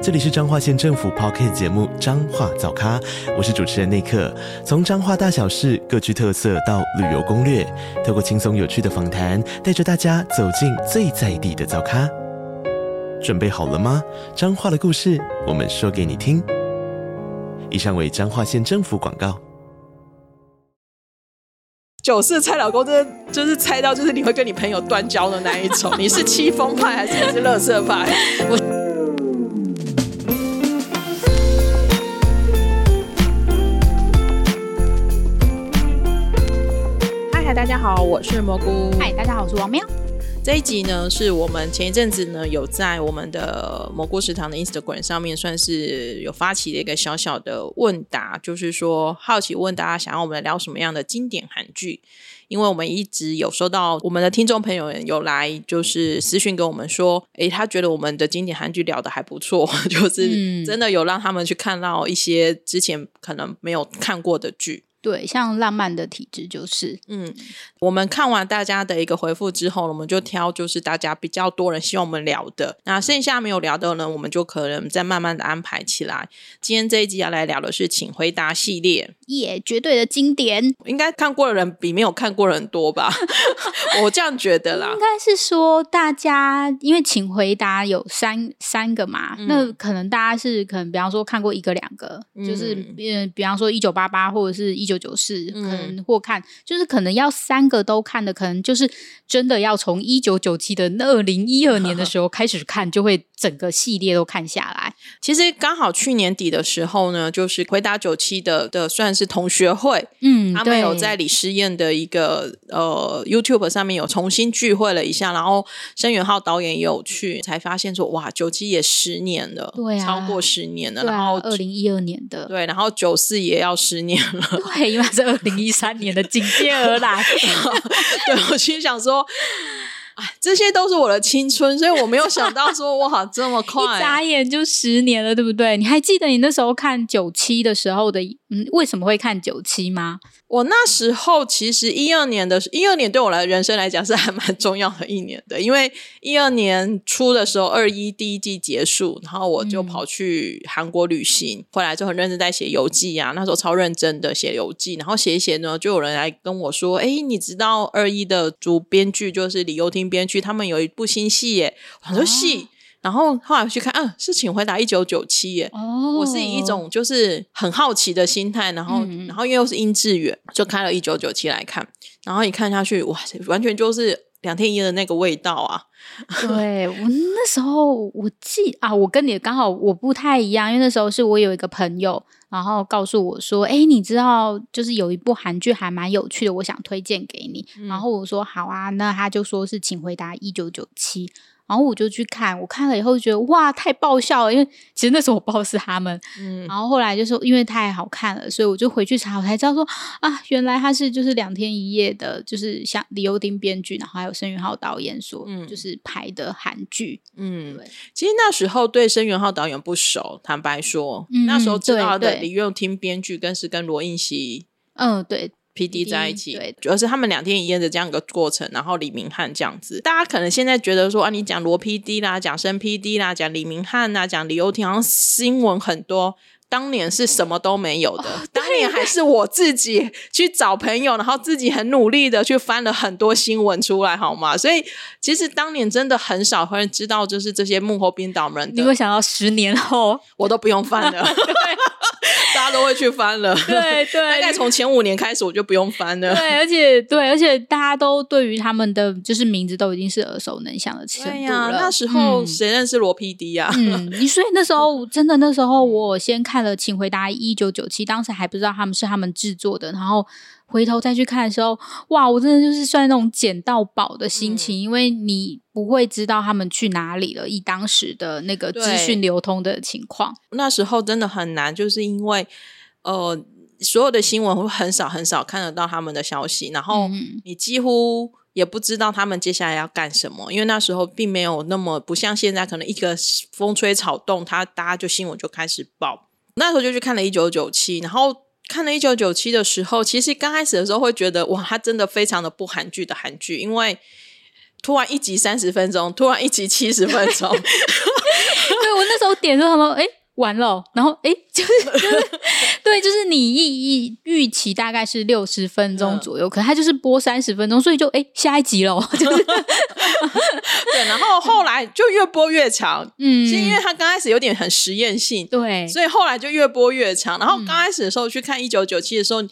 这里是彰化县政府 Podcast 节目《彰化早咖》，我是主持人内克。从彰化大小事各具特色到旅游攻略，透过轻松有趣的访谈，带着大家走进最在地的早咖。准备好了吗？彰化的故事，我们说给你听。以上为彰化县政府广告。九四猜老公，真的就是猜到，就是你会跟你朋友断交的那一种。你是七风派还是你是乐色派？我。家好，我是蘑菇。嗨，大家好，我是王喵。这一集呢，是我们前一阵子呢有在我们的蘑菇食堂的 Instagram 上面，算是有发起了一个小小的问答，就是说好奇问大家想要我们聊什么样的经典韩剧？因为我们一直有收到我们的听众朋友有来就是私讯跟我们说，诶，他觉得我们的经典韩剧聊的还不错，就是真的有让他们去看到一些之前可能没有看过的剧。对，像浪漫的体质就是，嗯，我们看完大家的一个回复之后，我们就挑就是大家比较多人希望我们聊的，那剩下没有聊的呢，我们就可能再慢慢的安排起来。今天这一集要来聊的是，请回答系列，耶，绝对的经典，应该看过的人比没有看过的人多吧？我这样觉得啦。应该是说大家，因为请回答有三三个嘛，嗯、那可能大家是可能比方说看过一个两个，嗯、就是嗯，比方说一九八八或者是一。九九四可能或看，就是可能要三个都看的，可能就是真的要从一九九七的二零一二年的 时候开始看，就会整个系列都看下来。其实刚好去年底的时候呢，就是回答九七的的算是同学会，嗯，他们有在李诗燕的一个呃 YouTube 上面有重新聚会了一下，然后申元浩导演也有去，才发现说哇，九七也十年了，对啊，超过十年了，啊、然后二零一二年的，对，然后九四也要十年了。因为是二零一三年的紧接而来，对，我心想说，哎，这些都是我的青春，所以我没有想到说哇，这么快，一眨眼就十年了，对不对？你还记得你那时候看九七的时候的，嗯，为什么会看九七吗？我那时候其实一二年的一二年对我来人生来讲是还蛮重要的一年的，因为一二年初的时候二一第一季结束，然后我就跑去韩国旅行，回来就很认真在写游记啊，那时候超认真的写游记，然后写一写呢，就有人来跟我说，哎，你知道二一的主编剧就是李幼廷编剧，他们有一部新戏耶，很多戏。然后后来去看，嗯，是请回答一九九七耶。哦，我是以一种就是很好奇的心态，然后，嗯、然后因为又是殷志远，就开了一九九七来看。然后一看下去，哇，完全就是两天一夜的那个味道啊！对，我那时候我记啊，我跟你刚好我不太一样，因为那时候是我有一个朋友，然后告诉我说，哎，你知道，就是有一部韩剧还蛮有趣的，我想推荐给你。嗯、然后我说好啊，那他就说是请回答一九九七。然后我就去看，我看了以后就觉得哇，太爆笑了！因为 其实那时候我不知道是他们，嗯，然后后来就是因为太好看了，所以我就回去查，我才知道说啊，原来他是就是两天一夜的，就是像李幼丁编剧，然后还有申元浩导演所就是拍的韩剧，嗯，对。其实那时候对申元浩导演不熟，坦白说，嗯、那时候知道的李幼丁编剧更是跟罗映熙，嗯，对。P D 在一起，对，主要是他们两天一夜的这样一个过程，然后李明翰这样子，大家可能现在觉得说啊，你讲罗 P D 啦，讲申 P D 啦，讲李明翰啊，讲李幼廷，好像新闻很多。当年是什么都没有的，哦、当年还是我自己去找朋友，然后自己很努力的去翻了很多新闻出来，好吗？所以其实当年真的很少会知道，就是这些幕后编导们。你会想到十年后，我都不用翻了。对大家都会去翻了，对对，大概从前五年开始我就不用翻了，对，而且对，而且大家都对于他们的就是名字都已经是耳熟能详的程度了。对呀，那时候谁认识罗 PD 啊？嗯，你所以那时候真的那时候我先看了《请回答一九九七》，当时还不知道他们是他们制作的，然后回头再去看的时候，哇，我真的就是算那种捡到宝的心情，嗯、因为你不会知道他们去哪里了，以当时的那个资讯流通的情况，那时候真的很难，就是因为呃，所有的新闻会很少很少看得到他们的消息，然后你几乎。也不知道他们接下来要干什么，因为那时候并没有那么不像现在，可能一个风吹草动，他大家就新闻就开始报。那时候就去看了一九九七，然后看了一九九七的时候，其实刚开始的时候会觉得哇，它真的非常的不韩剧的韩剧，因为突然一集三十分钟，突然一集七十分钟。对，我那时候点的时候，他说：“哎。”完了，然后哎，就是 就是，对，就是你预预预期大概是六十分钟左右，嗯、可他就是播三十分钟，所以就哎下一集喽，就 是对，然后后来就越播越长，嗯，是因为他刚开始有点很实验性，对，所以后来就越播越长。然后刚开始的时候去看一九九七的时候，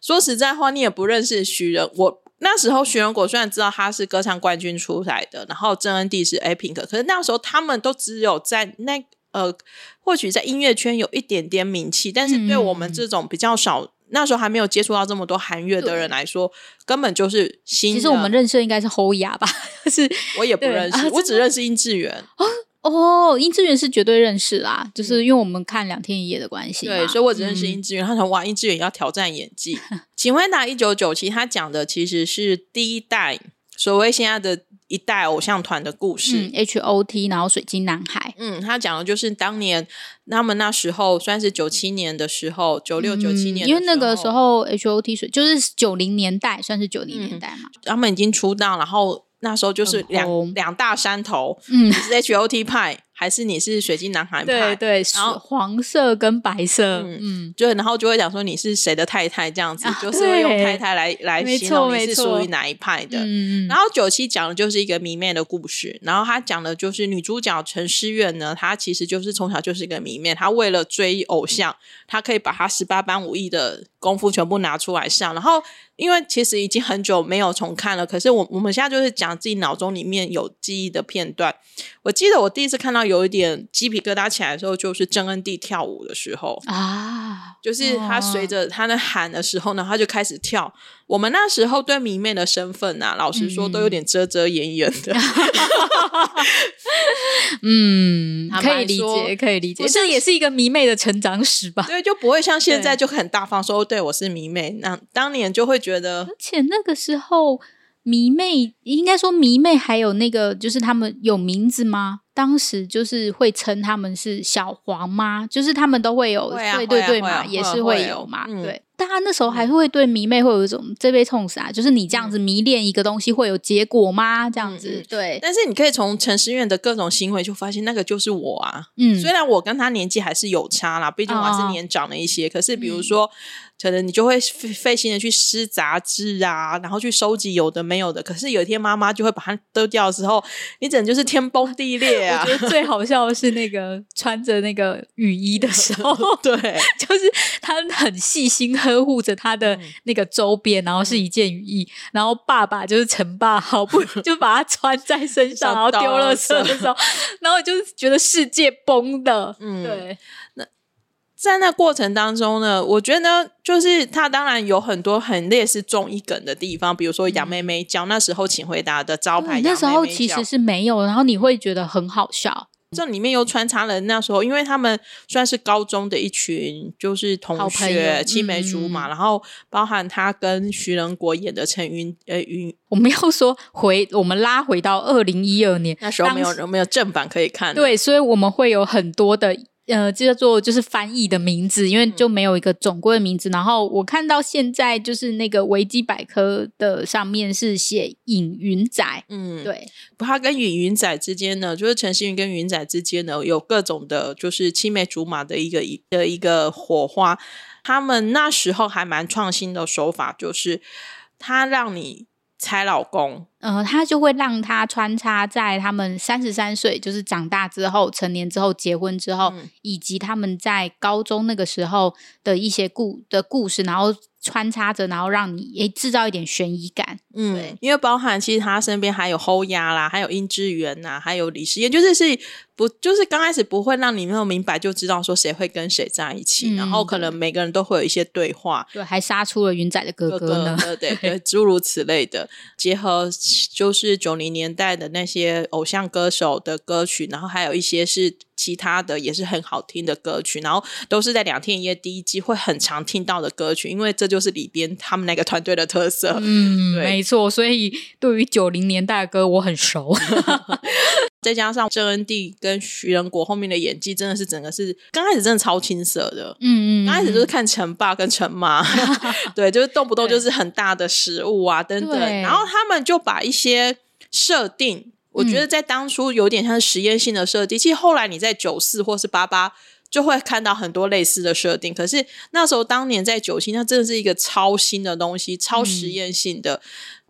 说实在话，你也不认识徐仁，我那时候徐仁果虽然知道他是歌唱冠军出来的，然后郑恩地是 A Pink，可是那时候他们都只有在那。呃，或许在音乐圈有一点点名气，但是对我们这种比较少，嗯、那时候还没有接触到这么多韩乐的人来说，根本就是新。其实我们认识的应该是 Hoya 吧，是我也不认识，啊、我只认识殷志源。哦哦，殷志源是绝对认识啦，就是因为我们看两天一夜的关系。对，所以我只认识殷志源。嗯、他说：“哇，殷志源要挑战演技。”请回答一九九七，他讲的其实是第一代所谓现在的。一代偶像团的故事，嗯，H.O.T，然后水晶男孩，嗯，他讲的就是当年他们那时候算是九七年的时候，九六九七年，因为那个时候 H.O.T 水就是九零年代，算是九零年代嘛，嗯，他们已经出道，然后那时候就是两两大山头，嗯，是 H.O.T 派。还是你是水晶男孩派？对对，然后黄色跟白色，嗯，嗯就然后就会讲说你是谁的太太这样子，啊、就是会用太太来来形容你是属于哪一派的。嗯，然后九七讲的就是一个迷妹的故事，然后他讲的就是女主角陈诗苑呢，她其实就是从小就是一个迷妹，她为了追偶像，她可以把她十八般武艺的功夫全部拿出来上，然后。因为其实已经很久没有重看了，可是我我们现在就是讲自己脑中里面有记忆的片段。我记得我第一次看到有一点鸡皮疙瘩起来的时候，就是郑恩地跳舞的时候啊，就是他随着他的喊的时候呢，他就开始跳。我们那时候对迷妹的身份啊，老实说都有点遮遮掩掩的。嗯，可以理解，可以理解，这也是一个迷妹的成长史吧？对，就不会像现在就很大方说，对我是迷妹。那当年就会觉得，而且那个时候迷妹应该说迷妹还有那个，就是他们有名字吗？当时就是会称他们是小黄妈，就是他们都会有对对对嘛，也是会有嘛，对。大家那时候还是会对迷妹会有一种这杯冲啥，就是你这样子迷恋一个东西会有结果吗？这样子对。但是你可以从陈思苑的各种行为就发现，那个就是我啊。嗯，虽然我跟他年纪还是有差啦，毕竟我还是年长了一些，可是比如说。可能你就会费费心的去撕杂志啊，然后去收集有的没有的。可是有一天妈妈就会把它丢掉的时候，你整就是天崩地裂啊！我觉得最好笑的是那个穿着那个雨衣的时候，对，就是他很细心呵护着他的那个周边，然后是一件雨衣，嗯、然后爸爸就是陈爸，好不 就把它穿在身上，然后丢了车的时候，然后就是觉得世界崩的，嗯，对，那。在那过程当中呢，我觉得就是他当然有很多很类似综艺梗的地方，比如说杨妹妹教那时候请回答的招牌，那时候其实是没有，然后你会觉得很好笑。这里面又穿插了那时候，因为他们算是高中的一群，就是同学青梅竹马，嗯、然后包含他跟徐仁国演的陈云呃云，我们要说回我们拉回到二零一二年，那时候没有时没有正版可以看，对，所以我们会有很多的。呃，叫做就是翻译的名字，因为就没有一个总归的名字。嗯、然后我看到现在就是那个维基百科的上面是写尹云仔，嗯，对。他跟尹云仔之间呢，就是陈星云跟云仔之间呢，有各种的，就是青梅竹马的一个一的一个火花。他们那时候还蛮创新的手法，就是他让你。猜老公，呃，他就会让他穿插在他们三十三岁，就是长大之后、成年之后、结婚之后，嗯、以及他们在高中那个时候的一些故的故事，然后穿插着，然后让你诶制造一点悬疑感。嗯，因为包含其实他身边还有 Hoya 啦，还有殷志源呐，还有李时燕，就是是。不，就是刚开始不会让你没有明白就知道说谁会跟谁在一起，嗯、然后可能每个人都会有一些对话，对，还杀出了云仔的哥哥 对，诸如此类的，结合就是九零年代的那些偶像歌手的歌曲，然后还有一些是其他的也是很好听的歌曲，然后都是在两天一夜第一季会很常听到的歌曲，因为这就是里边他们那个团队的特色。嗯，没错，所以对于九零年代的歌我很熟。再加上郑恩地跟徐仁国后面的演技，真的是整个是刚开始真的超青涩的。嗯嗯，刚开始就是看陈爸跟陈妈，对，就是动不动就是很大的食物啊等等，然后他们就把一些设定。我觉得在当初有点像实验性的设定，嗯、其实后来你在九四或是八八就会看到很多类似的设定。可是那时候当年在九七，那真的是一个超新的东西，超实验性的，嗯、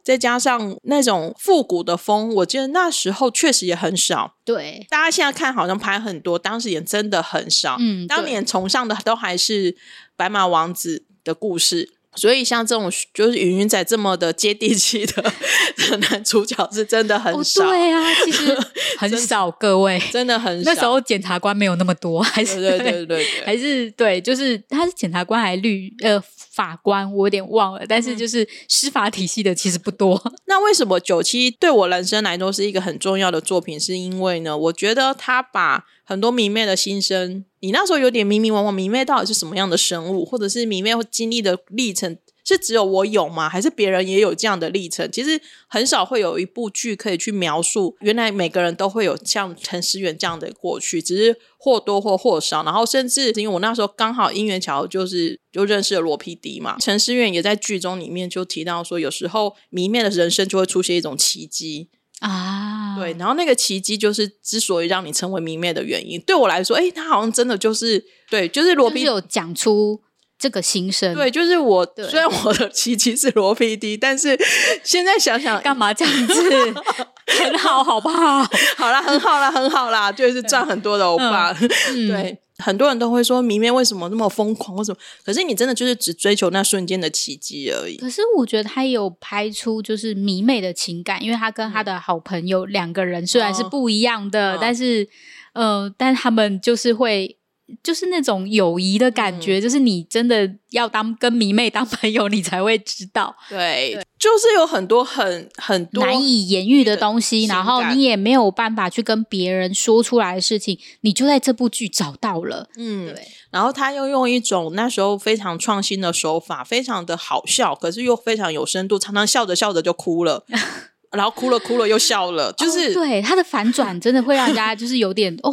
再加上那种复古的风，我记得那时候确实也很少。对，大家现在看好像拍很多，当时也真的很少。嗯，当年崇尚的都还是白马王子的故事。所以像这种就是云云仔这么的接地气的 的男主角是真的很少，哦、对啊，其实很少，各位 真的很少。那时候检察官没有那么多，还是对对对对，对，还是对，就是他是检察官还是律呃法官，我有点忘了。但是就是司法体系的其实不多。嗯、那为什么九七对我人生来说是一个很重要的作品？是因为呢，我觉得他把。很多迷妹的心声，你那时候有点迷迷惘惘，迷妹到底是什么样的生物，或者是迷妹会经历的历程，是只有我有吗？还是别人也有这样的历程？其实很少会有一部剧可以去描述，原来每个人都会有像陈思远这样的过去，只是或多或或少。然后甚至因为我那时候刚好因缘巧合，就是就认识了罗 PD 嘛，陈思远也在剧中里面就提到说，有时候迷妹的人生就会出现一种奇迹。啊，对，然后那个奇迹就是之所以让你成为迷妹的原因。对我来说，哎，他好像真的就是对，就是罗 PD 有讲出这个心声。对，就是我对虽然我的奇迹是罗 PD，但是 现在想想，干嘛这样子？很好，好不好？好啦，很好啦，很好啦，就是赚很多的欧巴。嗯、对。很多人都会说迷妹为什么那么疯狂？为什么？可是你真的就是只追求那瞬间的奇迹而已。可是我觉得他有拍出就是迷妹的情感，因为他跟他的好朋友两个人虽然是不一样的，哦、但是，呃，但他们就是会。就是那种友谊的感觉，嗯、就是你真的要当跟迷妹当朋友，你才会知道。对，对就是有很多很很多难以言喻的东西，然后你也没有办法去跟别人说出来的事情，你就在这部剧找到了。嗯，对。然后他又用一种那时候非常创新的手法，非常的好笑，可是又非常有深度，常常笑着笑着就哭了，然后哭了哭了又笑了，就是、哦、对他的反转真的会让人家就是有点 哦。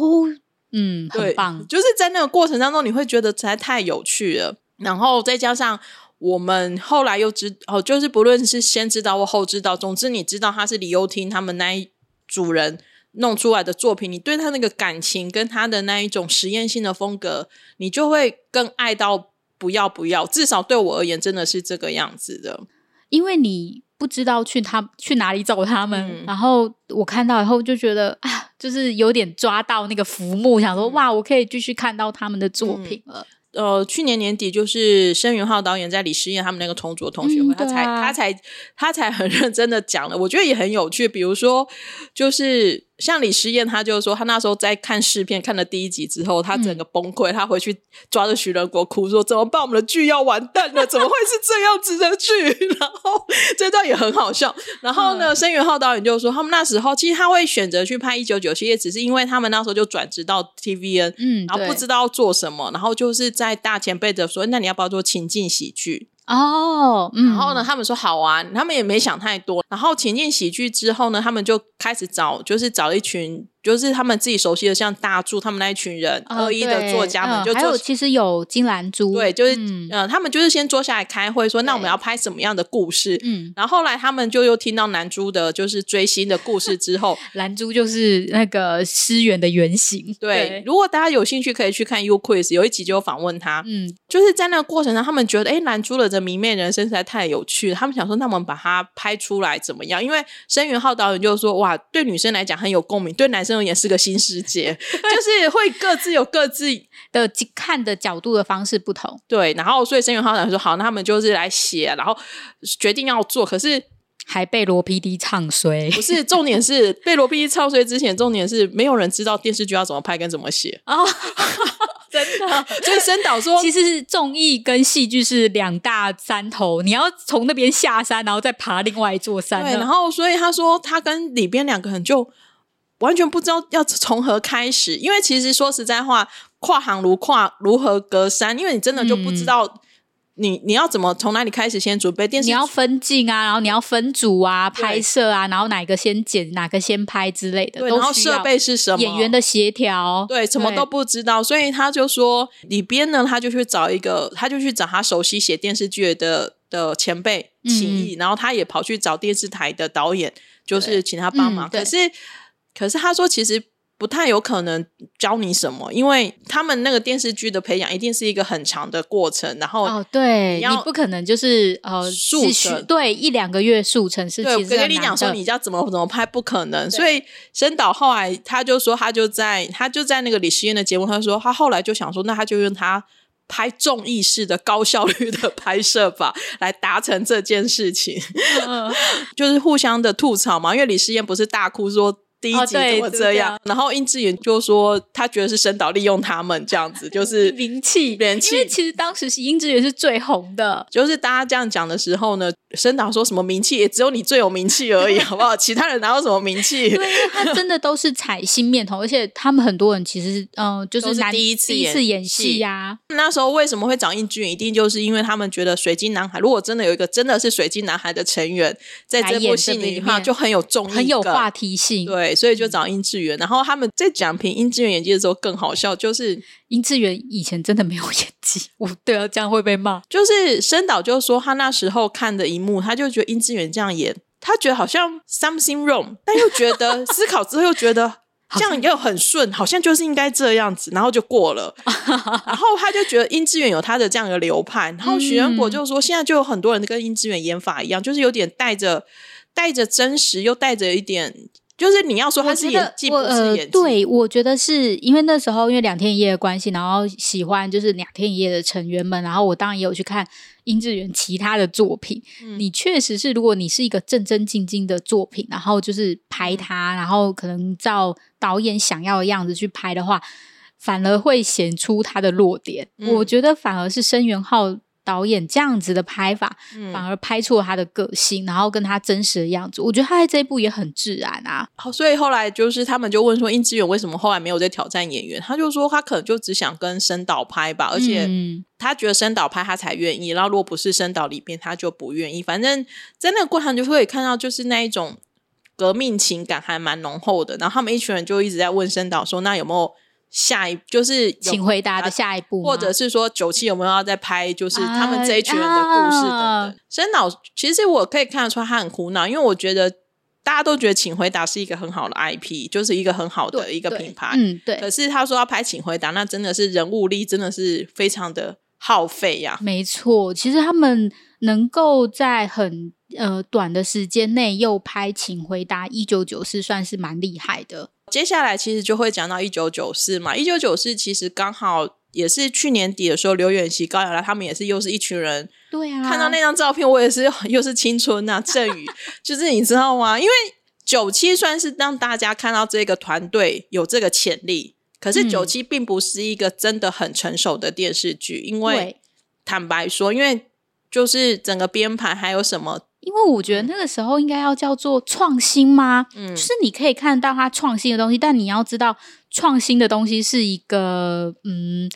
嗯，很棒，就是在那个过程当中，你会觉得实在太有趣了。然后再加上我们后来又知哦，就是不论是先知道或后知道，总之你知道他是李优听他们那一组人弄出来的作品，你对他那个感情跟他的那一种实验性的风格，你就会更爱到不要不要。至少对我而言，真的是这个样子的，因为你。不知道去他去哪里找他们，嗯、然后我看到以后就觉得啊，就是有点抓到那个浮木，想说哇，我可以继续看到他们的作品了。嗯、呃，去年年底就是申云浩导演在李诗燕他们那个同组同学会，嗯啊、他才他才他才很认真的讲了，我觉得也很有趣。比如说，就是。像李诗燕，他就说，他那时候在看试片，看了第一集之后，他整个崩溃，嗯、他回去抓着徐仁国哭说：“怎么办？我们的剧要完蛋了，怎么会是这样子的剧？” 然后这段也很好笑。然后呢，申元浩导演就说，他们那时候其实他会选择去拍一九九七，也只是因为他们那时候就转职到 TVN，嗯，然后不知道做什么，然后就是在大前辈的说：“那你要不要做情境喜剧？”哦，然后呢，他们说好玩，他们也没想太多。然后前进喜剧之后呢，他们就开始找，就是找一群。就是他们自己熟悉的，像大柱他们那一群人，二一的作家们，就还有其实有金兰珠，对，就是嗯，他们就是先坐下来开会，说那我们要拍什么样的故事？嗯，然后后来他们就又听到兰珠的，就是追星的故事之后，兰珠就是那个诗源的原型。对，如果大家有兴趣，可以去看 U Quiz，有一集就访问他，嗯，就是在那个过程中，他们觉得哎，兰珠的这迷妹人生实在太有趣了，他们想说，那我们把它拍出来怎么样？因为申元浩导演就说，哇，对女生来讲很有共鸣，对男生。也是个新世界，就是会各自有各自 的看的角度的方式不同。对，然后所以申元浩讲说好，那他们就是来写，然后决定要做，可是还被罗 PD 唱衰。不是重点是 被罗 PD 唱衰之前，重点是没有人知道电视剧要怎么拍跟怎么写哦，真的。所以申导说，其实是综艺跟戏剧是两大山头，你要从那边下山，然后再爬另外一座山。对，然后所以他说他跟里边两个人就。完全不知道要从何开始，因为其实说实在话，跨行如跨如何隔山，因为你真的就不知道你、嗯、你要怎么从哪里开始先准备电视，你要分镜啊，然后你要分组啊，拍摄啊，然后哪个先剪，哪个先拍之类的，对，然后设备是什么，演员的协调，对，什么都不知道，所以他就说里边呢，他就去找一个，他就去找他熟悉写电视剧的的前辈嗯，然后他也跑去找电视台的导演，就是请他帮忙，嗯、可是。可是他说，其实不太有可能教你什么，因为他们那个电视剧的培养一定是一个很长的过程。然后哦，对你，你不可能就是呃速成，对一两个月速成是。对，我跟你讲说，你要怎么怎么拍，不可能。所以申导后来他就说，他就在他就在那个李时嫣的节目，他说他后来就想说，那他就用他拍综艺式的高效率的拍摄法来达成这件事情，嗯、就是互相的吐槽嘛。因为李诗嫣不是大哭说。第一集怎么这样？哦、然后殷志远就说他觉得是申导利用他们这样子，就是名气，名气。因为其实当时是殷志远是最红的，就是大家这样讲的时候呢，申导说什么名气也只有你最有名气而已，好不好？其他人哪有什么名气？对，他真的都是踩新面孔，而且他们很多人其实嗯、呃，就是，是第一次第一次演戏呀、啊。那时候为什么会找殷志远？一定就是因为他们觉得水晶男孩如果真的有一个真的是水晶男孩的成员在这部戏里的话，就很有重很有话题性。对，所以就找应志。然后他们在讲评应志源演技的时候更好笑，就是殷志源以前真的没有演技，我对啊，这样会被骂。就是申导就说他那时候看的一幕，他就觉得殷志源这样演，他觉得好像 something wrong，但又觉得 思考之后又觉得这样又很顺，好像就是应该这样子，然后就过了。然后他就觉得殷志源有他的这样的流派，然后许仁果就说现在就有很多人跟殷志源演法一样，就是有点带着带着真实，又带着一点。就是你要说他是演技，不是演技。对，我觉得是因为那时候因为两天一夜的关系，然后喜欢就是两天一夜的成员们，然后我当然也有去看殷志源其他的作品。嗯、你确实是，如果你是一个正正经经的作品，然后就是拍他，然后可能照导演想要的样子去拍的话，反而会显出他的弱点。嗯、我觉得反而是申元浩。导演这样子的拍法，反而拍出了他的个性，嗯，然后跟他真实的样子。我觉得他在这一部也很自然啊。好，所以后来就是他们就问说，殷志远为什么后来没有在挑战演员？他就说他可能就只想跟申导拍吧，而且他觉得申导拍他才愿意。然后如果不是申导里边，他就不愿意。反正在那个过程就会看到，就是那一种革命情感还蛮浓厚的。然后他们一群人就一直在问申导说，那有没有？下一就是请回答的下一步，或者是说九七有没有要再拍，就是他们这一群人的故事等等。申、啊、导、啊、其实我可以看得出他很苦恼，因为我觉得大家都觉得请回答是一个很好的 IP，就是一个很好的一个品牌。嗯，对。可是他说要拍请回答，那真的是人物力真的是非常的耗费呀、啊。没错，其实他们能够在很呃短的时间内又拍请回答一九九四，算是蛮厉害的。接下来其实就会讲到一九九四嘛，一九九四其实刚好也是去年底的时候，刘远锡、高雅拉他们也是又是一群人。对啊，看到那张照片，我也是 又是青春啊，郑宇，就是你知道吗？因为九七算是让大家看到这个团队有这个潜力，可是九七并不是一个真的很成熟的电视剧，因为坦白说，因为就是整个编排还有什么。因为我觉得那个时候应该要叫做创新吗？嗯，就是你可以看到它创新的东西，但你要知道创新的东西是一个嗯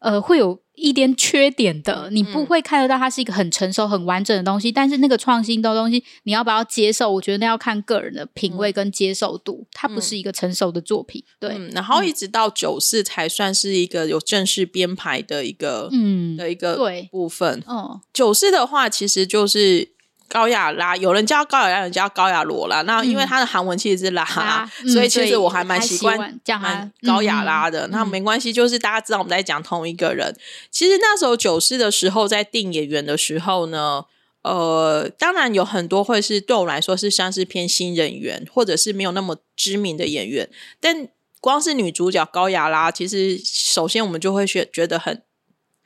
呃会有一点缺点的，你不会看得到它是一个很成熟、很完整的东西。但是那个创新的东西，你要不要接受？我觉得那要看个人的品味跟接受度。它不是一个成熟的作品，对。嗯，然后一直到九四才算是一个有正式编排的一个嗯的一个对部分。嗯，九四的话其实就是。高雅拉，有人叫高雅拉，有人叫高雅罗啦。那因为他的韩文其实是拉，嗯，所以其实我还蛮习惯叫他高雅拉的。那没关系，就是大家知道我们在讲同一个人。其实那时候九四的时候，在定演员的时候呢，呃，当然有很多会是对我来说是像是偏新人员，或者是没有那么知名的演员。但光是女主角高雅拉，其实首先我们就会觉觉得很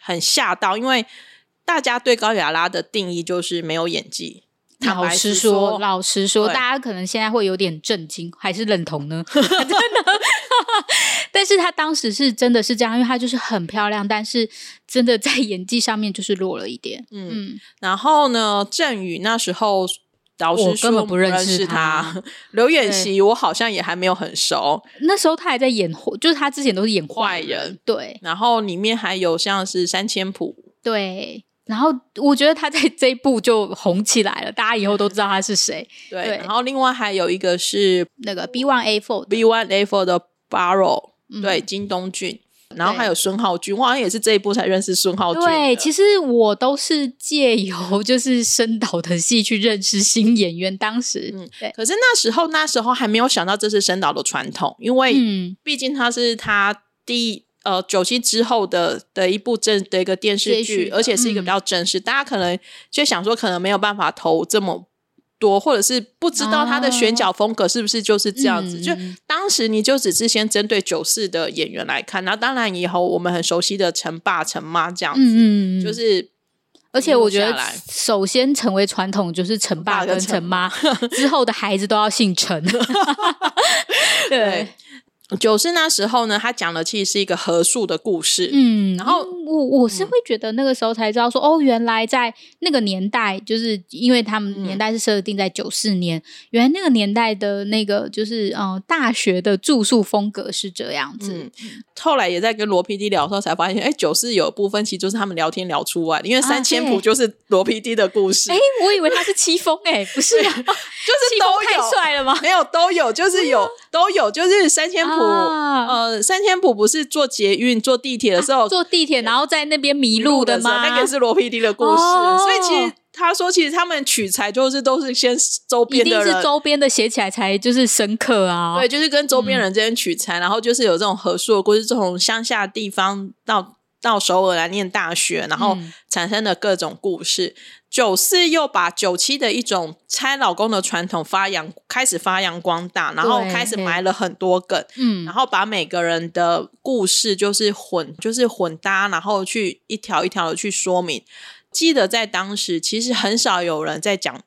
很吓到，因为。大家对高雅拉的定义就是没有演技。老实说，老实说，大家可能现在会有点震惊，还是认同呢？真的，但是她当时是真的是这样，因为她就是很漂亮，但是真的在演技上面就是弱了一点。嗯，嗯然后呢，郑宇那时候导师根本不认识他。他 刘演锡我好像也还没有很熟，那时候他还在演，就是他之前都是演。坏人对，然后里面还有像是三千谱，对。然后我觉得他在这一部就红起来了，大家以后都知道他是谁。对，对然后另外还有一个是那个 B One A Four B One A Four 的 Barrow，、嗯、对，金东俊，然后还有孙浩君，我好像也是这一部才认识孙浩君。对，其实我都是借由 就是申导的戏去认识新演员。当时，嗯，对。可是那时候那时候还没有想到这是申导的传统，因为毕竟他是他第一。呃，九七之后的的一部正的一个电视剧，而且是一个比较正式，嗯、大家可能就想说，可能没有办法投这么多，或者是不知道他的选角风格是不是就是这样子。哦、就当时你就只是先针对九四的演员来看，然后当然以后我们很熟悉的陈爸、陈妈这样子，嗯、就是。而且我觉得，首先成为传统就是陈爸跟陈妈，之后的孩子都要姓陈。对。对九四那时候呢，他讲的其实是一个合宿的故事。嗯，然后我我是会觉得那个时候才知道说，嗯、哦，原来在那个年代，就是因为他们年代是设定在九四年，嗯、原来那个年代的那个就是嗯、呃，大学的住宿风格是这样子。嗯、后来也在跟罗 PD 聊的时候才发现，哎，九四有部分其实就是他们聊天聊出来的，因为三千谱就是罗 PD 的故事。哎、啊，我以为他是戚风，哎，不是、啊，就是都有太帅了吗？没有，都有，就是有，都有，就是三千谱。啊、呃，三千浦不是坐捷运、坐地铁的时候，啊、坐地铁然后在那边迷路的吗？那个是罗 PD 的故事，哦、所以其实他说，其实他们取材就是都是先周边的人，一定是周边的写起来才就是深刻啊。对，就是跟周边人之间取材，嗯、然后就是有这种合作的故事，从乡下地方到到首尔来念大学，然后产生的各种故事。嗯九四又把九七的一种拆老公的传统发扬，开始发扬光大，然后开始埋了很多梗，嗯，然后把每个人的故事就是混，就是混搭，然后去一条一条的去说明。记得在当时，其实很少有人在讲，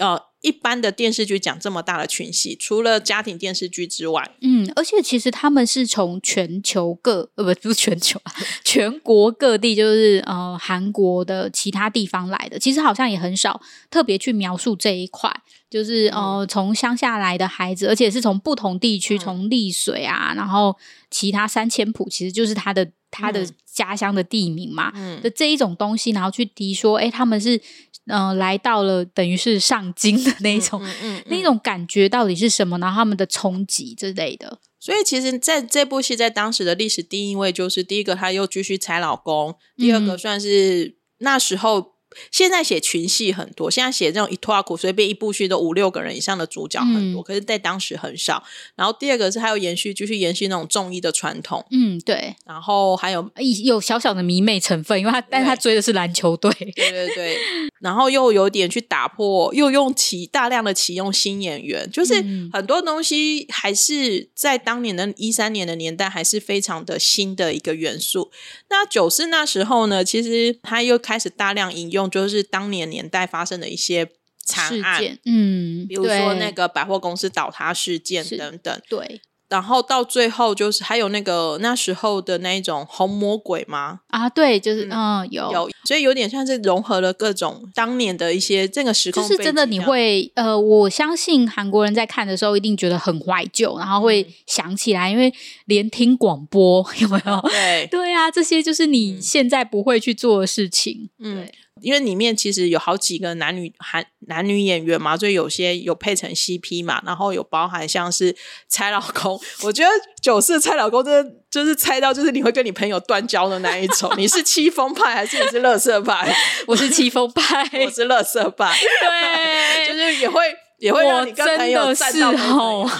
呃。一般的电视剧讲这么大的群戏，除了家庭电视剧之外，嗯，而且其实他们是从全球各呃不不是全球啊，全国各地，就是呃韩国的其他地方来的，其实好像也很少特别去描述这一块，就是呃从乡下来的孩子，而且是从不同地区，从丽水啊，然后其他三千浦，其实就是他的他的家乡的地名嘛，嗯，的这一种东西，然后去提说，哎，他们是。嗯、呃，来到了等于是上京的那种，那种感觉到底是什么？然后他们的冲击之类的。所以其实在这部戏在当时的历史第一位，就是第一个他又继续踩老公，第二个算是那时候。现在写群戏很多，现在写这种一拖苦，随便一部剧都五六个人以上的主角很多，嗯、可是，在当时很少。然后第二个是还有延续，继续延续那种中医的传统。嗯，对。然后还有有小小的迷妹成分，因为他，但是他追的是篮球队。对对对。然后又有点去打破，又用启大量的启用新演员，就是很多东西还是在当年的一三年的年代，还是非常的新的一个元素。那九四那时候呢，其实他又开始大量引用。就是当年年代发生的一些惨案，嗯，比如说那个百货公司倒塌事件等等，对。然后到最后就是还有那个那时候的那一种红魔鬼吗？啊，对，就是嗯，嗯，有有，所以有点像是融合了各种当年的一些这个时空，就是真的你会呃，我相信韩国人在看的时候一定觉得很怀旧，然后会想起来，嗯、因为连听广播有没有？对对啊，这些就是你现在不会去做的事情，嗯。因为里面其实有好几个男女韩男女演员嘛，所以有些有配成 CP 嘛，然后有包含像是猜老公，我觉得九四猜老公真的就是猜到就是你会跟你朋友断交的那一种，你是戚风派还是你是乐色派？我是戚风派，我是乐色派，对，就是也会也会让你跟朋友站到朋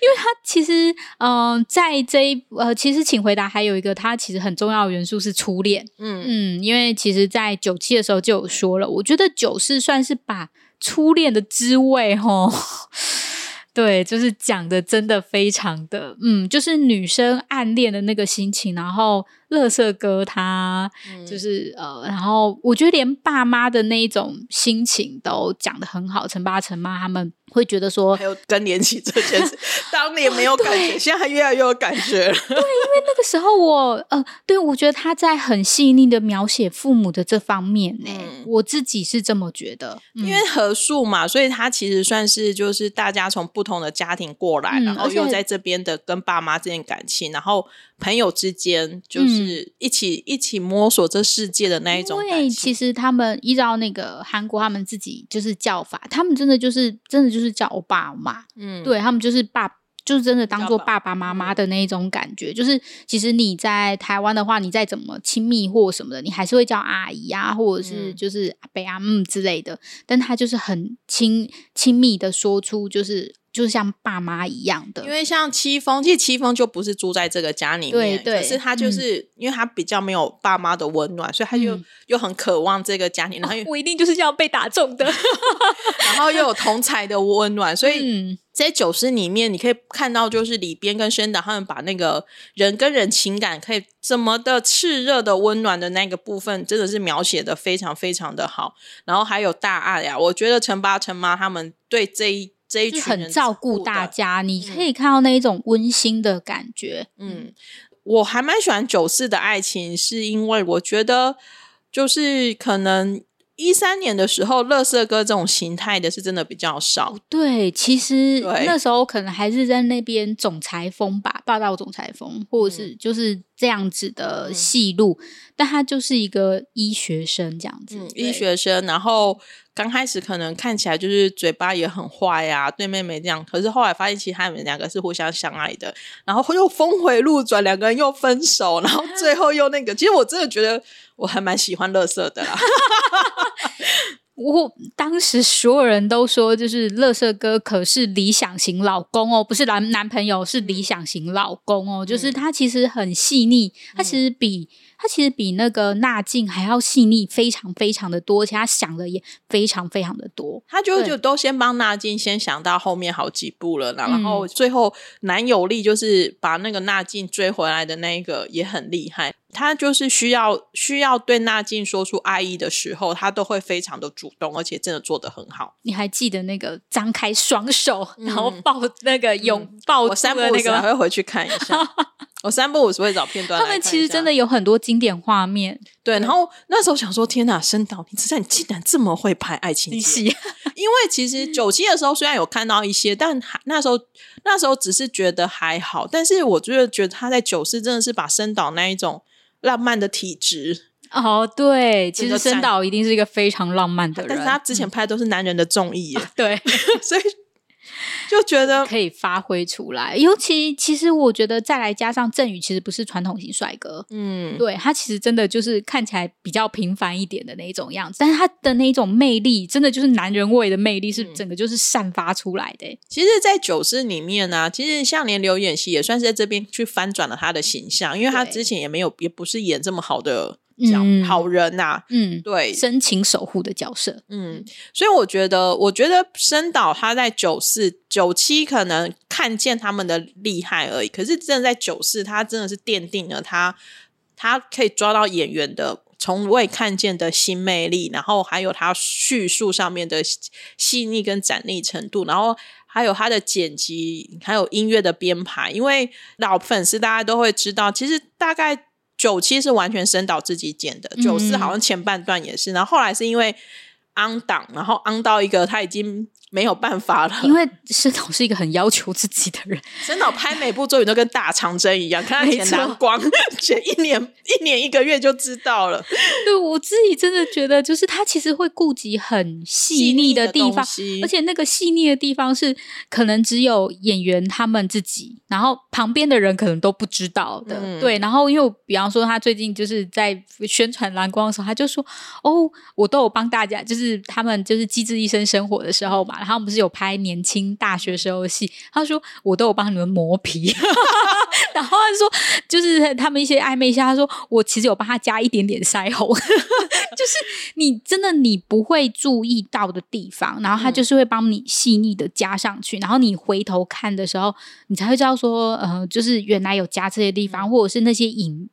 因为他其实，嗯、呃，在这一呃，其实请回答还有一个，他其实很重要的元素是初恋。嗯嗯，因为其实，在九七的时候就有说了，我觉得九是算是把初恋的滋味，吼，对，就是讲的真的非常的，嗯，就是女生暗恋的那个心情，然后垃圾哥他就是、嗯、呃，然后我觉得连爸妈的那一种心情都讲的很好，陈爸陈妈他们。会觉得说，还有更年期这件事，当年没有感觉，现在越来越有感觉了。对，因为那个时候我，呃，对，我觉得他在很细腻的描写父母的这方面呢，嗯、我自己是这么觉得。因为合宿嘛，所以他其实算是就是大家从不同的家庭过来，嗯、然后又在这边的跟爸妈之间感情，然后朋友之间就是一起、嗯、一起摸索这世界的那一种。因为其实他们依照那个韩国他们自己就是叫法，他们真的就是真的就是。就是叫欧巴嘛，嗯，对他们就是爸，就是真的当做爸爸妈妈的那一种感觉。就是其实你在台湾的话，你再怎么亲密或什么的，你还是会叫阿姨啊，或者是就是阿伯阿姆之类的。但他就是很亲亲密的说出，就是。就是像爸妈一样的，因为像戚风，其实戚风就不是住在这个家里面，对对，可是他就是、嗯、因为他比较没有爸妈的温暖，所以他就又很渴望这个家庭。然后、哦、我一定就是这样被打中的，然后又有同才的温暖，所以在九四里面你可以看到，就是里边跟宣导他们把那个人跟人情感可以怎么的炽热的温暖的那个部分，真的是描写的非常非常的好。然后还有大爱呀，我觉得陈爸陈妈他们对这一。这一群很照顾大家，你可以看到那一种温馨的感觉。嗯，我还蛮喜欢九四的爱情，是因为我觉得就是可能一三年的时候，乐色哥这种形态的是真的比较少。对，其实那时候可能还是在那边总裁风吧，霸道总裁风，或者是就是这样子的戏路。嗯、但他就是一个医学生这样子，嗯、医学生，然后。刚开始可能看起来就是嘴巴也很坏呀、啊，对妹妹这样。可是后来发现，其实他们两个是互相相爱的。然后又峰回路转，两个人又分手，然后 最后又那个。其实我真的觉得我还蛮喜欢乐色的啦。我当时所有人都说，就是乐色哥可是理想型老公哦，不是男男朋友，是理想型老公哦。嗯、就是他其实很细腻，他其实比。他其实比那个纳静还要细腻，非常非常的多，而且他想的也非常非常的多。他就就都先帮纳静先想到后面好几步了，然后最后男友力就是把那个纳静追回来的那一个也很厉害。他就是需要需要对纳静说出爱意的时候，他都会非常的主动，而且真的做得很好。你还记得那个张开双手，然后抱那个拥抱、我三不五时还会回去看一下。我三不五时会找片段。他们其实真的有很多经典画面，对。然后那时候想说：“天哪，申导，你知道你竟然这么会拍爱情戏？” 因为其实九七的时候虽然有看到一些，但还那时候那时候只是觉得还好。但是我觉得觉得他在九四真的是把申导那一种浪漫的体质哦，对，其实申导一定是一个非常浪漫的人，但是他之前拍的都是男人的综艺，嗯，对，所以。就觉得可以发挥出来，尤其其实我觉得再来加上郑宇，其实不是传统型帅哥，嗯，对，他其实真的就是看起来比较平凡一点的那种样子，但是他的那种魅力，真的就是男人味的魅力，是整个就是散发出来的。其实，在九四里面呢、啊，其实像连刘演熙也算是在这边去翻转了他的形象，因为他之前也没有，也不是演这么好的。讲好人呐、啊，嗯，对，深情守护的角色，嗯，所以我觉得，我觉得深岛他在九四、九七可能看见他们的厉害而已，可是真的在九四，他真的是奠定了他，他可以抓到演员的从未看见的新魅力，然后还有他叙述上面的细腻跟斩钉程度，然后还有他的剪辑，还有音乐的编排，因为老粉丝大家都会知道，其实大概。九七是完全升导自己剪的，九四好像前半段也是，然后后来是因为 on 档，然后 on 到一个他已经。没有办法了，因为申导是一个很要求自己的人。申导拍每部作品都跟大长征一样，看他剪蓝光，剪一年一年一个月就知道了。对，我自己真的觉得，就是他其实会顾及很细腻的地方，而且那个细腻的地方是可能只有演员他们自己，然后旁边的人可能都不知道的。嗯、对，然后因为比方说他最近就是在宣传蓝光的时候，他就说：“哦，我都有帮大家，就是就是他们就是《机智医生生活》的时候嘛，然后我们不是有拍年轻大学时候的戏，他说我都有帮你们磨皮，然后他说就是他们一些暧昧一下，他说我其实有帮他加一点点腮红，就是你真的你不会注意到的地方，然后他就是会帮你细腻的加上去，然后你回头看的时候，你才会知道说，呃，就是原来有加这些地方，或者是那些影，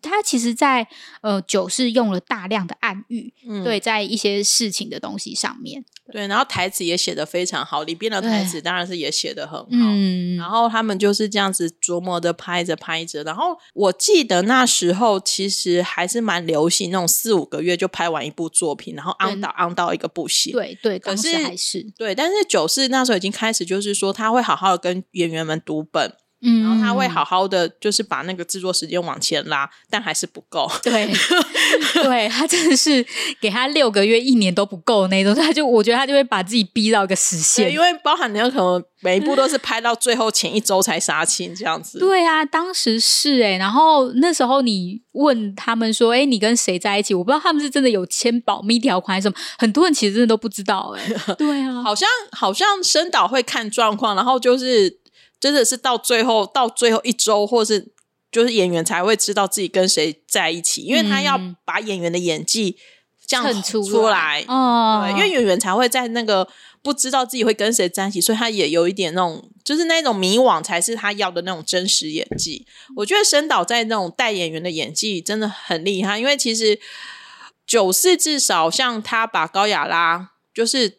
他其实在呃酒是用了大量的暗喻，嗯、对，在一些事情的东西上面，对，然后台词也写的非常好，里边的台词当然是也写的很好，嗯，然后他们就是这样子琢磨的拍着拍着，然后我记得那时候其实还是蛮流行那种四五个月就拍完一部作品，然后 on 到 on 到一个不行，对对，可是还是对，但是九四那时候已经开始就是说他会好好的跟演员们读本。嗯，然后他会好好的，就是把那个制作时间往前拉，但还是不够。对，对他真的是给他六个月、一年都不够那种，他就我觉得他就会把自己逼到一个死线。因为包含你有可能每一部都是拍到最后前一周才杀青这样子。对啊，当时是哎、欸，然后那时候你问他们说，哎，你跟谁在一起？我不知道他们是真的有签保密条款还是什么，很多人其实真的都不知道哎、欸。对啊，好像好像申导会看状况，然后就是。真的是到最后，到最后一周，或是就是演员才会知道自己跟谁在一起，因为他要把演员的演技这样出来，哦，对，因为演员才会在那个不知道自己会跟谁在一起，所以他也有一点那种，就是那种迷惘，才是他要的那种真实演技。我觉得申导在那种带演员的演技真的很厉害，因为其实九四至少像他把高雅拉就是。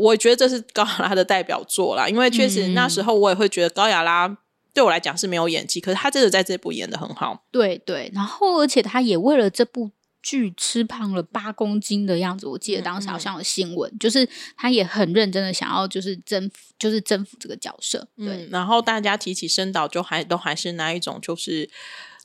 我觉得这是高雅拉的代表作啦，因为确实那时候我也会觉得高雅拉对我来讲是没有演技，可是他真的在这部演的很好。对对，然后而且他也为了这部剧吃胖了八公斤的样子，我记得当时好像有新闻，就是他也很认真的想要就是征服，就是征服这个角色。对，嗯、然后大家提起申导，就还都还是那一种就是。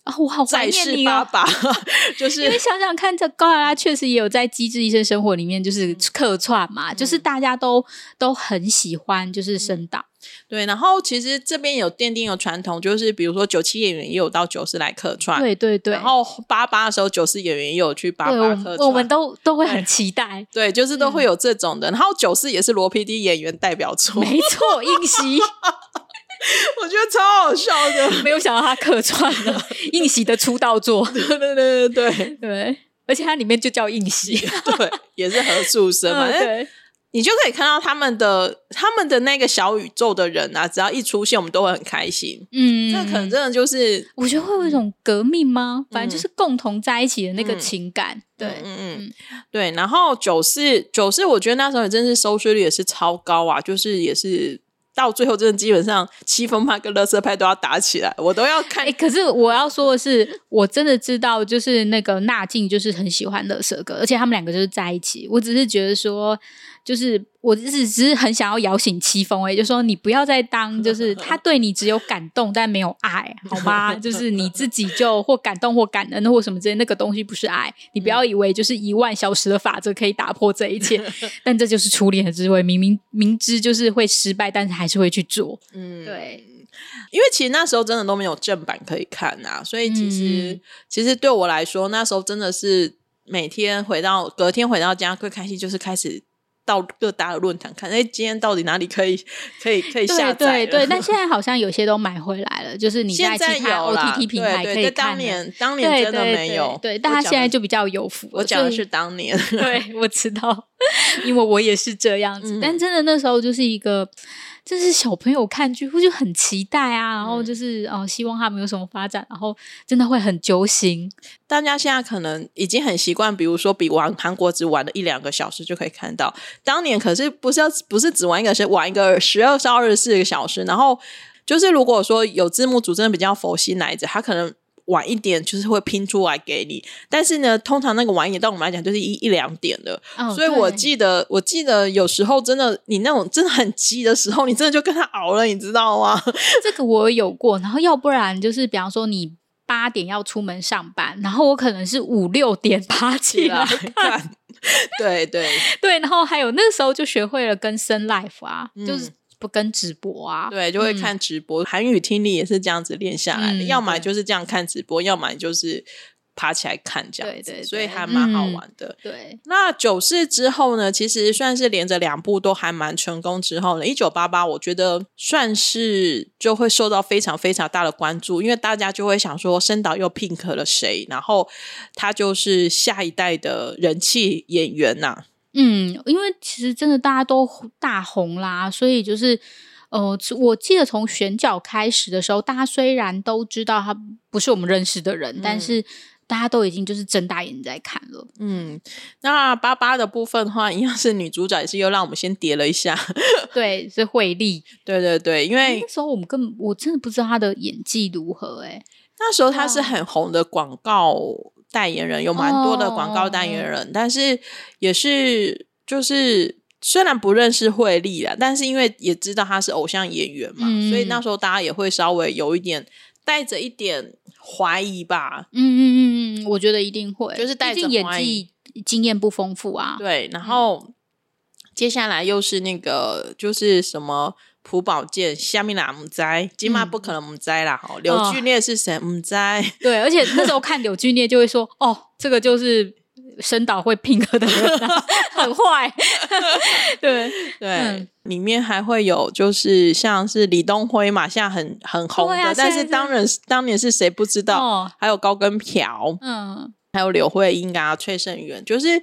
啊、哦，我好怀念你哦！就是因为想想看，这高雅拉确实也有在《机智医生生活》里面就是客串嘛，嗯、就是大家都都很喜欢，就是申导、嗯。对，然后其实这边有奠定有传统，就是比如说九七演员也有到九四来客串，对对对。然后八八的时候，九四演员也有去八八客串，我们都都会很期待。对，就是都会有这种的。嗯、然后九四也是罗 PD 演员代表作，没错，映锡。我觉得超好笑的，没有想到他客串了 应喜的出道作，对对对对对。对，而且它里面就叫应喜，对，也是何处生嘛，对，你就可以看到他们的他们的那个小宇宙的人啊，只要一出现，我们都会很开心，嗯，这可能真的就是我觉得会有一种革命吗？反正就是共同在一起的那个情感，对，嗯。嗯，对，然后九四九四，我觉得那时候也真是收视率也是超高啊，就是也是。到最后，真的基本上七分派跟乐色派都要打起来，我都要看。可是我要说的是，我真的知道，就是那个纳静就是很喜欢乐色哥，而且他们两个就是在一起。我只是觉得说，就是。我只是只是很想要摇醒七风哎，就说你不要再当，就是他对你只有感动但没有爱，好吗？就是你自己就或感动或感恩或什么之类，那个东西不是爱。你不要以为就是一万小时的法则可以打破这一切，但这就是初恋的滋味。明明明知就是会失败，但是还是会去做。嗯，对，因为其实那时候真的都没有正版可以看啊，所以其实、嗯、其实对我来说，那时候真的是每天回到隔天回到家最开心就是开始。到各大的论坛看，哎，今天到底哪里可以可以可以下载？对对对，但 现在好像有些都买回来了，就是你在其他 OTT 平台可以看。对对对，当年当年真的没有，对，但他现在就比较有福。我讲的是当年，对，我知道，因为我也是这样子。嗯、但真的那时候就是一个。这是小朋友看剧，我就很期待啊，然后就是哦、呃，希望他们有什么发展，然后真的会很揪心。大家现在可能已经很习惯，比如说比玩韩国只玩了一两个小时就可以看到，当年可是不是要不是只玩一个，是玩一个十二到二十四个小时，然后就是如果说有字幕组真的比较佛心来着，他可能。晚一点就是会拼出来给你，但是呢，通常那个晚一点，对我们来讲就是一一两点的。哦、所以我记得，我记得有时候真的，你那种真的很急的时候，你真的就跟他熬了，你知道吗？这个我有过，然后要不然就是，比方说你八点要出门上班，然后我可能是五六点爬起来看，对对对，然后还有那个时候就学会了跟生 life 啊，嗯、就是。不跟直播啊，对，就会看直播。韩、嗯、语听力也是这样子练下来的，嗯、要么就是这样看直播，要么就是爬起来看这样子，对对对，所以还蛮好玩的。嗯、对，那九四之后呢，其实算是连着两部都还蛮成功之后呢，一九八八我觉得算是就会受到非常非常大的关注，因为大家就会想说，深岛又 pink 了谁？然后他就是下一代的人气演员呐、啊。嗯，因为其实真的大家都大红啦，所以就是。呃，我记得从选角开始的时候，大家虽然都知道他不是我们认识的人，嗯、但是大家都已经就是睁大眼睛在看了。嗯，那八八的部分的话，一样是女主角，也是又让我们先叠了一下。对，是惠利。对对对，因为那时候我们根本我真的不知道她的演技如何、欸。哎，那时候她是很红的广告代言人，有蛮多的广告代言人，哦、但是也是就是。虽然不认识惠利啦，但是因为也知道他是偶像演员嘛，嗯、所以那时候大家也会稍微有一点带着一点怀疑吧。嗯嗯嗯嗯，我觉得一定会，就是带着演技经验不丰富啊。对，然后、嗯、接下来又是那个就是什么朴宝剑、夏米啦姆哉、金马不可能姆哉啦。哈、嗯，柳俊烈是谁？姆哉、哦。对，而且那时候看柳俊烈就会说：“ 哦，这个就是。”深岛会 pink 的人、啊、很坏，对对，嗯、里面还会有就是像是李东辉嘛，现在很很红的，啊、但是当然当年是谁不知道？哦、还有高根朴，嗯，还有柳慧英啊，崔胜元，就是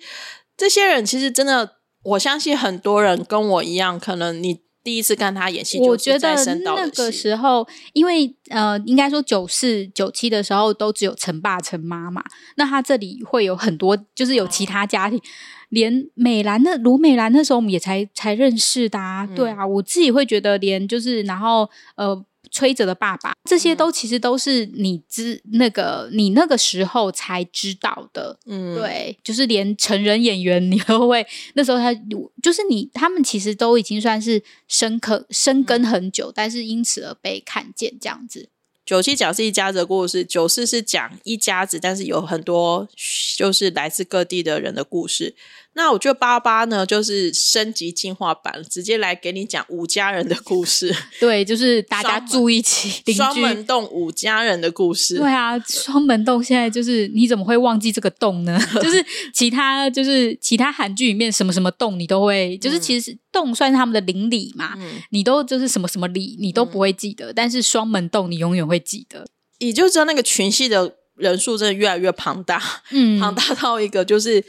这些人，其实真的，我相信很多人跟我一样，可能你。第一次看他演戏，我觉得那个时候，因为呃，应该说九四九七的时候都只有陈爸陈妈嘛，那他这里会有很多，就是有其他家庭，哦、连美兰的卢美兰那时候我们也才才认识的，啊，嗯、对啊，我自己会觉得连就是然后呃。崔哲的爸爸，这些都其实都是你知那个你那个时候才知道的，嗯，对，就是连成人演员你都会那时候他就是你他们其实都已经算是深刻深耕很久，嗯、但是因此而被看见这样子。九七讲是一家子的故事，九四是讲一家子，但是有很多就是来自各地的人的故事。那我觉得八八呢，就是升级进化版，直接来给你讲五家人的故事。对，就是大家住一起，双门洞五家人的故事。对啊，双门洞现在就是你怎么会忘记这个洞呢？就是其他就是其他韩剧里面什么什么洞你都会，就是其实洞算是他们的邻里嘛，嗯、你都就是什么什么里你都不会记得，嗯、但是双门洞你永远会记得。也就知道那个群戏的人数真的越来越庞大，嗯，庞大到一个就是。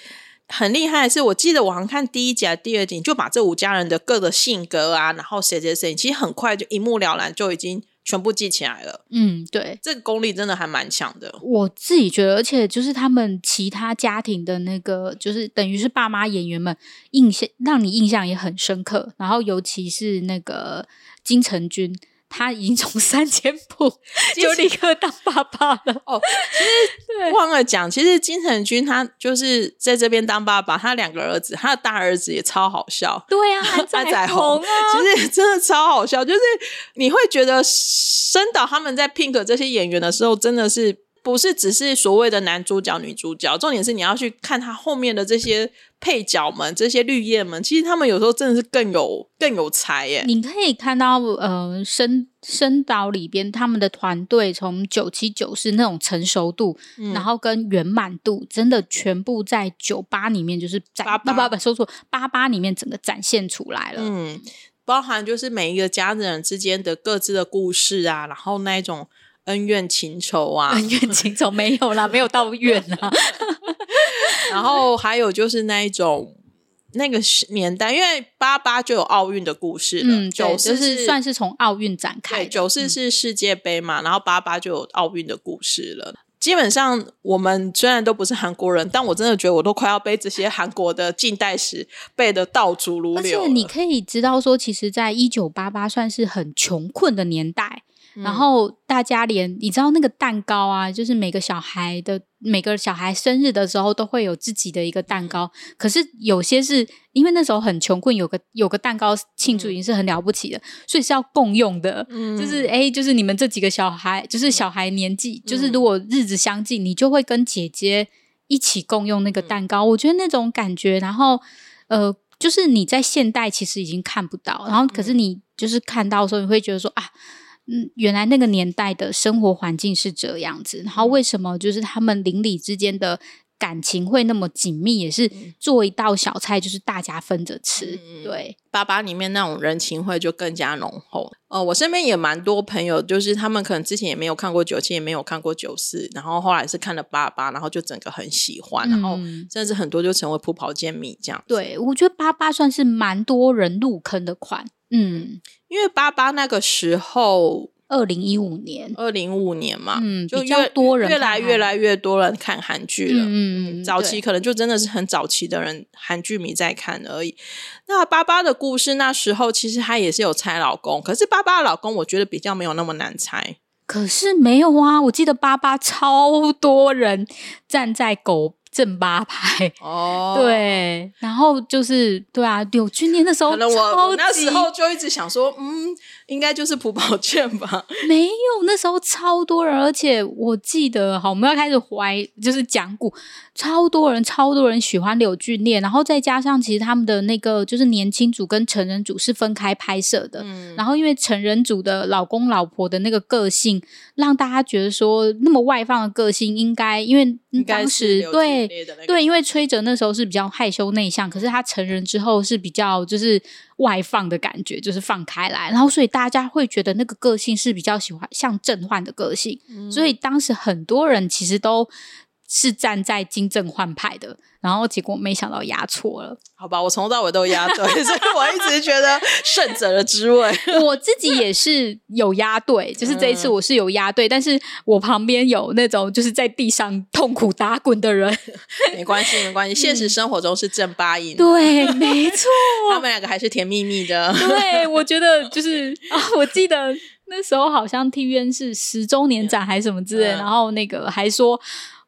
很厉害的是，我记得我好像看第一集、第二集，就把这五家人的各个性格啊，然后谁谁谁，其实很快就一目了然，就已经全部记起来了。嗯，对，这个功力真的还蛮强的。我自己觉得，而且就是他们其他家庭的那个，就是等于是爸妈演员们印象，让你印象也很深刻。然后尤其是那个金城君。他已经从三千步就立刻当爸爸了哦。其实对忘了讲，其实金城君他就是在这边当爸爸，他两个儿子，他的大儿子也超好笑。对啊，安仔红啊，其实真的超好笑。就是你会觉得深岛他们在 pink 这些演员的时候，真的是。不是只是所谓的男主角、女主角，重点是你要去看他后面的这些配角们、这些绿叶们，其实他们有时候真的是更有更有才耶。你可以看到，呃，深深岛里边他们的团队从九七九四那种成熟度，嗯、然后跟圆满度，真的全部在九八里面就是展八八不不说错八八里面整个展现出来了。嗯，包含就是每一个家人之间的各自的故事啊，然后那一种。恩怨情仇啊，恩怨情仇没有啦，没有到怨啊。然后还有就是那一种那个年代，因为八八就有奥运的故事了，嗯，九四是算是从奥运展开，对，九四是世界杯嘛，嗯、然后八八就有奥运的故事了。基本上我们虽然都不是韩国人，但我真的觉得我都快要被这些韩国的近代史背得倒背如流。而且你可以知道说，其实，在一九八八算是很穷困的年代。然后大家连你知道那个蛋糕啊，就是每个小孩的每个小孩生日的时候都会有自己的一个蛋糕。可是有些是因为那时候很穷困，有个有个蛋糕庆祝已经是很了不起的，所以是要共用的。嗯，就是哎，就是你们这几个小孩，就是小孩年纪，就是如果日子相近，你就会跟姐姐一起共用那个蛋糕。我觉得那种感觉，然后呃，就是你在现代其实已经看不到，然后可是你就是看到的时候，你会觉得说啊。嗯，原来那个年代的生活环境是这样子，然后为什么就是他们邻里之间的。感情会那么紧密，也是做一道小菜，就是大家分着吃。嗯、对，爸爸里面那种人情味就更加浓厚。呃，我身边也蛮多朋友，就是他们可能之前也没有看过九七，也没有看过九四，然后后来是看了八八，然后就整个很喜欢，嗯、然后甚至很多就成为朴宝剑迷这样。对，我觉得八八算是蛮多人入坑的款。嗯，因为八八那个时候。二零一五年，二零一五年嘛，嗯，就比较多人，越来越来越多人看韩剧了。嗯，嗯，早期可能就真的是很早期的人，韩剧迷在看而已。那爸爸的故事那时候其实他也是有猜老公，可是爸爸的老公我觉得比较没有那么难猜。可是没有啊，我记得爸爸超多人站在狗。正八拍哦，对，然后就是对啊，柳俊烈那时候，可能我，我那时候就一直想说，嗯，应该就是朴宝剑吧？没有，那时候超多人，而且我记得，好，我们要开始怀，就是讲古，超多人，超多人喜欢柳俊烈，然后再加上其实他们的那个就是年轻组跟成人组是分开拍摄的，嗯，然后因为成人组的老公老婆的那个个性，让大家觉得说那么外放的个性，应该因为当时对。对，因为崔哲那时候是比较害羞内向，可是他成人之后是比较就是外放的感觉，就是放开来，然后所以大家会觉得那个个性是比较喜欢像郑焕的个性，嗯、所以当时很多人其实都是站在金正焕派的。然后结果没想到压错了，好吧，我从头到尾都压对，所以我一直觉得胜者的滋味。我自己也是有压对，就是这一次我是有压对，嗯、但是我旁边有那种就是在地上痛苦打滚的人，没关系，没关系，现实生活中是正八赢，对，没 错，他们两个还是甜蜜蜜的。对，我觉得就是啊，我记得那时候好像 TVN 是十周年展还是什么之类，嗯、然后那个还说。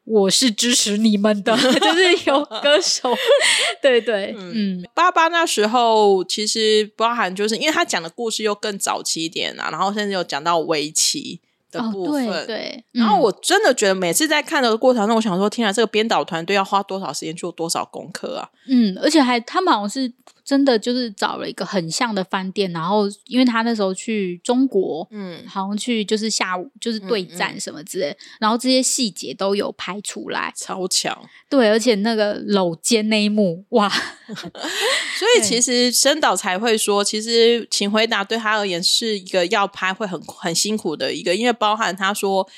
我是支持你们的，就是有歌手，对对，嗯，爸爸那时候其实包含就是因为他讲的故事又更早期一点啊，然后甚至有讲到围棋的部分，哦、对，对然后我真的觉得每次在看的过程中，我想说，天啊，这个编导团队要花多少时间做多少功课啊？嗯，而且还他们好像是。真的就是找了一个很像的饭店，然后因为他那时候去中国，嗯，好像去就是下午就是对战什么之类，嗯嗯、然后这些细节都有拍出来，超强。对，而且那个搂肩那一幕，哇！所以其实申导才会说，其实请回答对他而言是一个要拍会很很辛苦的一个，因为包含他说。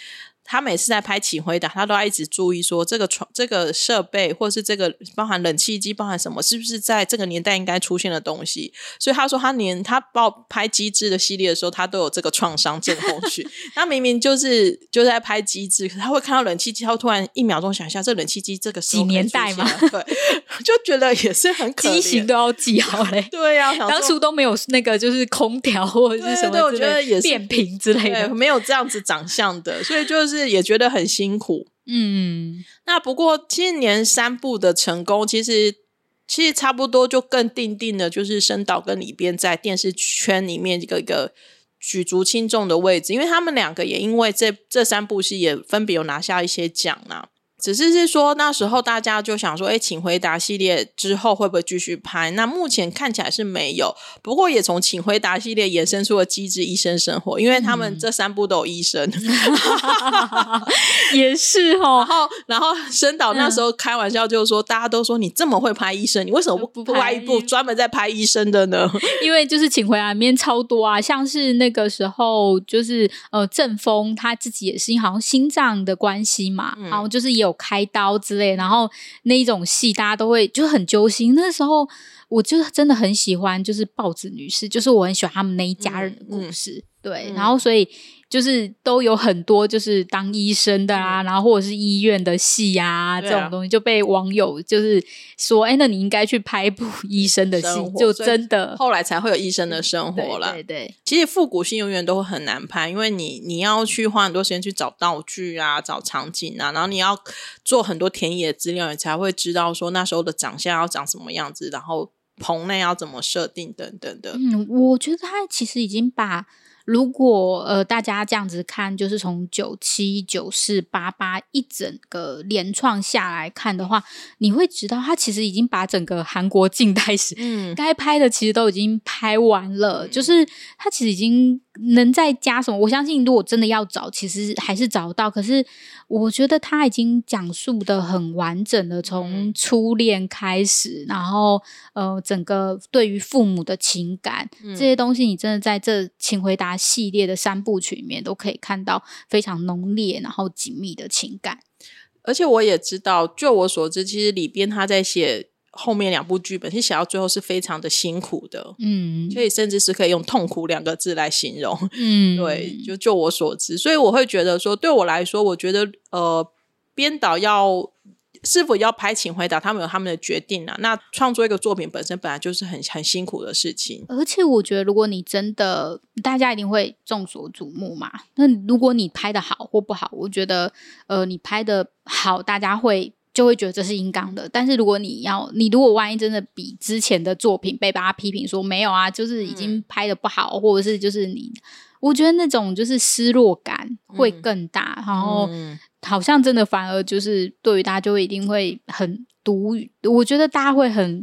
他每次在拍《请回答》，他都要一直注意说这个床、这个设备，或是这个包含冷气机，包含什么，是不是在这个年代应该出现的东西？所以他说，他连他报拍机智的系列的时候，他都有这个创伤症候群。他明明就是就是在拍机智，可是他会看到冷气机，他突然一秒钟想一下，这冷气机这个几年代嘛？对，就觉得也是很可机型都要记好嘞。对呀、啊，当初都没有那个就是空调或者是什么对对对，我觉得也是变频之类的，没有这样子长相的，所以就是。也觉得很辛苦，嗯，那不过今年三部的成功，其实其实差不多就更定定了，就是申导跟里边在电视圈里面一个一个举足轻重的位置，因为他们两个也因为这这三部戏也分别有拿下一些奖啊。只是是说那时候大家就想说，哎，请回答系列之后会不会继续拍？那目前看起来是没有，不过也从请回答系列衍生出了机智医生生活，因为他们这三部都有医生，嗯、也是哦。然后，然后申导那时候开玩笑就是说，嗯、大家都说你这么会拍医生，你为什么不不拍一部专门在拍医生的呢？因为就是请回答里面超多啊，像是那个时候就是呃郑峰他自己也是好像心脏的关系嘛，嗯、然后就是有。有开刀之类，然后那一种戏大家都会就很揪心。那时候我就真的很喜欢，就是豹子女士，就是我很喜欢他们那一家人的故事。嗯嗯、对，嗯、然后所以。就是都有很多就是当医生的啊，嗯、然后或者是医院的戏啊，啊这种东西就被网友就是说，哎，那你应该去拍一部医生的戏，就真的后来才会有医生的生活了。对，对对，其实复古戏永远都会很难拍，因为你你要去花很多时间去找道具啊，找场景啊，然后你要做很多田野资料，你才会知道说那时候的长相要长什么样子，然后棚内要怎么设定等等的。嗯，我觉得他其实已经把。如果呃大家这样子看，就是从九七、九四、八八一整个连创下来看的话，你会知道他其实已经把整个韩国近代史，嗯，该拍的其实都已经拍完了，嗯、就是他其实已经。能再加什么？我相信，如果真的要找，其实还是找到。可是，我觉得他已经讲述的很完整了，从初恋开始，然后呃，整个对于父母的情感、嗯、这些东西，你真的在这《请回答》系列的三部曲里面都可以看到非常浓烈然后紧密的情感。而且，我也知道，就我所知，其实里边他在写。后面两部剧本其实写到最后是非常的辛苦的，嗯，所以甚至是可以用痛苦两个字来形容，嗯，对，就就我所知，所以我会觉得说，对我来说，我觉得呃，编导要是否要拍《请回答》，他们有他们的决定啊。那创作一个作品本身本来就是很很辛苦的事情，而且我觉得，如果你真的，大家一定会众所瞩目嘛。那如果你拍的好或不好，我觉得，呃，你拍的好，大家会。就会觉得这是应当的，但是如果你要，你如果万一真的比之前的作品被大家批评说没有啊，就是已经拍的不好，嗯、或者是就是你，我觉得那种就是失落感会更大，嗯、然后好像真的反而就是对于大家就会一定会很独，我觉得大家会很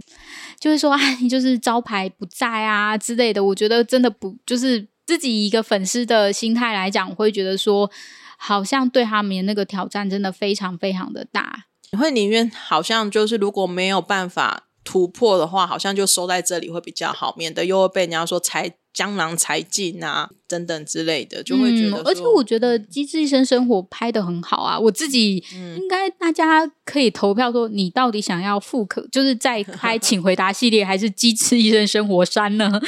就会说啊，你就是招牌不在啊之类的。我觉得真的不就是自己一个粉丝的心态来讲，我会觉得说好像对他们那个挑战真的非常非常的大。你会宁愿好像就是如果没有办法突破的话，好像就收在这里会比较好，免得又会被人家说才江郎才尽啊。等等之类的，就会觉得、嗯。而且我觉得《机智医生生活》拍的很好啊，我自己应该大家可以投票说，你到底想要复刻，就是在拍 《请回答》系列，还是《机智医生生活三》呢？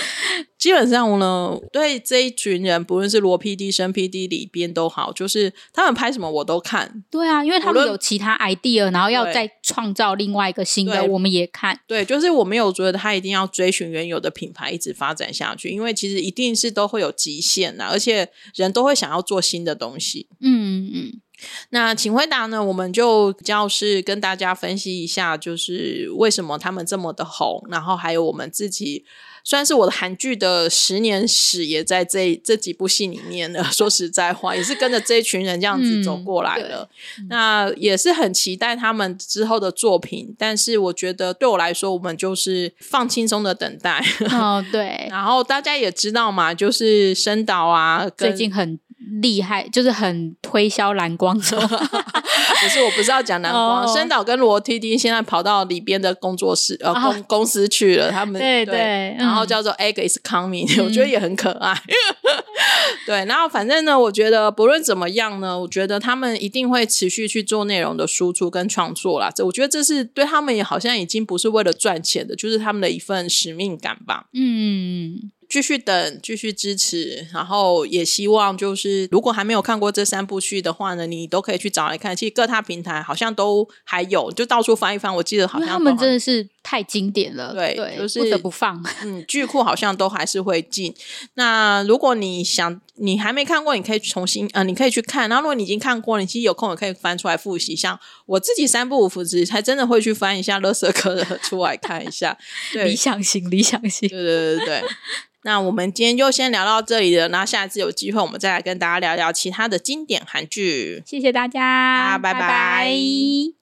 基本上呢，对这一群人，不论是罗 PD、申 PD 里边都好，就是他们拍什么我都看。对啊，因为他们有其他 idea，然后要再创造另外一个新的，我们也看。对，就是我没有觉得他一定要追寻原有的品牌一直发展下去，因为其实一定是都会有极限呐，而且人都会想要做新的东西。嗯嗯，那请回答呢？我们就比较是跟大家分析一下，就是为什么他们这么的红，然后还有我们自己。虽然是我的韩剧的十年史，也在这这几部戏里面呢。说实在话，也是跟着这一群人这样子走过来的。嗯、那也是很期待他们之后的作品。但是我觉得对我来说，我们就是放轻松的等待。哦，对。然后大家也知道嘛，就是申导啊，最近很。厉害，就是很推销蓝光。可是我不是要讲蓝光，申导、oh. 跟罗 TD 现在跑到里边的工作室呃、oh. 公公司去了，他们对然后叫做 Egg is coming，、嗯、我觉得也很可爱。对，然后反正呢，我觉得不论怎么样呢，我觉得他们一定会持续去做内容的输出跟创作啦。这我觉得这是对他们也好像已经不是为了赚钱的，就是他们的一份使命感吧。嗯。继续等，继续支持，然后也希望就是，如果还没有看过这三部剧的话呢，你都可以去找来看。其实各大平台好像都还有，就到处翻一翻。我记得好像他们真的是太经典了，对，对就是不得不放。嗯，剧库好像都还是会进。那如果你想，你还没看过，你可以重新，呃，你可以去看。然后如果你已经看过，你其实有空也可以翻出来复习。像我自己三不五时才真的会去翻一下乐色科的出来看一下。对，理想型，理想型。对对对对。那我们今天就先聊到这里了，那下一次有机会我们再来跟大家聊聊其他的经典韩剧。谢谢大家，拜拜。拜拜。